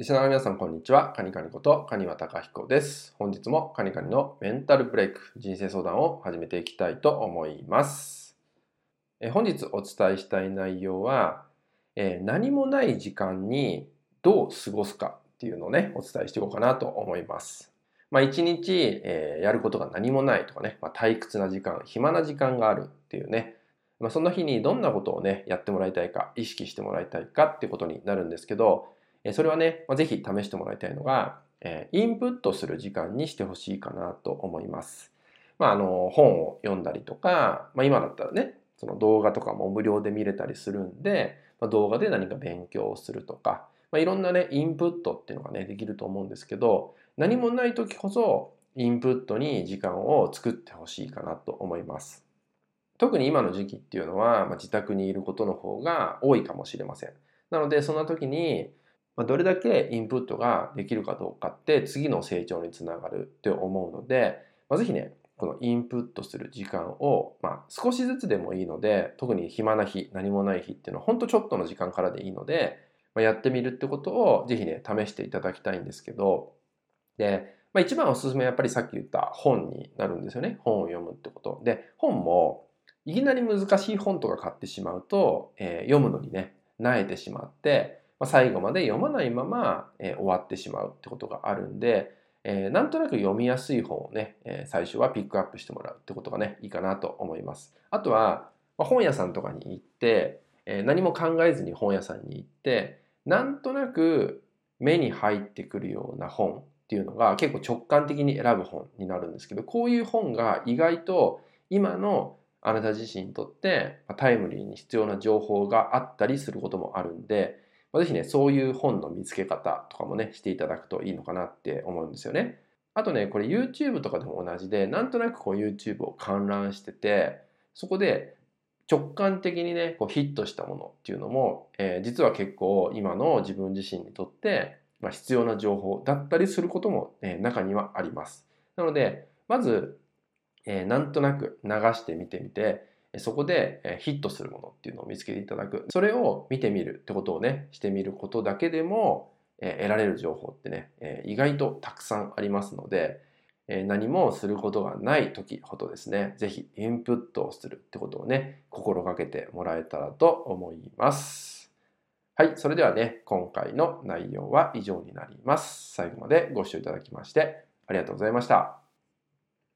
リスナーの皆さん、こんにちは。カニカニこと、カニワタカヒコです。本日もカニカニのメンタルブレイク、人生相談を始めていきたいと思います。え本日お伝えしたい内容は、え何もない時間にどう過ごすかっていうのをね、お伝えしていこうかなと思います。まあ、一日、えー、やることが何もないとかね、まあ、退屈な時間、暇な時間があるっていうね、まあ、その日にどんなことをね、やってもらいたいか、意識してもらいたいかっていうことになるんですけど、それはね、ぜひ試してもらいたいのが、インプットする時間にしてほしいかなと思います。まあ、あの本を読んだりとか、まあ、今だったらね、その動画とかも無料で見れたりするんで、まあ、動画で何か勉強をするとか、まあ、いろんなね、インプットっていうのがね、できると思うんですけど、何もない時こそ、インプットに時間を作ってほしいかなと思います。特に今の時期っていうのは、まあ、自宅にいることの方が多いかもしれません。なので、そんな時に、ま、どれだけインプットができるかどうかって次の成長につながるって思うので、まあ、ぜひねこのインプットする時間を、まあ、少しずつでもいいので特に暇な日何もない日っていうのはほんとちょっとの時間からでいいので、まあ、やってみるってことをぜひね試していただきたいんですけどで、まあ、一番おすすめはやっぱりさっき言った本になるんですよね。本を読むってこと。で本もいきなり難しい本とか買ってしまうと、えー、読むのにね慣れてしまってまあ、最後まで読まないまま、えー、終わってしまうってことがあるんで、えー、なんとなく読みやすい本をね、えー、最初はピックアップしてもらうってことがね、いいかなと思います。あとは、まあ、本屋さんとかに行って、えー、何も考えずに本屋さんに行って、なんとなく目に入ってくるような本っていうのが結構直感的に選ぶ本になるんですけど、こういう本が意外と今のあなた自身にとってタイムリーに必要な情報があったりすることもあるんで、ぜひね、そういう本の見つけ方とかもね、していただくといいのかなって思うんですよね。あとね、これ YouTube とかでも同じで、なんとなくこう YouTube を観覧してて、そこで直感的にね、こうヒットしたものっていうのも、えー、実は結構今の自分自身にとって、まあ、必要な情報だったりすることも、ね、中にはあります。なので、まず、えー、なんとなく流してみてみて、そこでヒットするものっていうのを見つけていただく。それを見てみるってことをね、してみることだけでも、得られる情報ってね、意外とたくさんありますので、何もすることがない時ほどですね、ぜひインプットをするってことをね、心がけてもらえたらと思います。はい、それではね、今回の内容は以上になります。最後までご視聴いただきましてありがとうございました。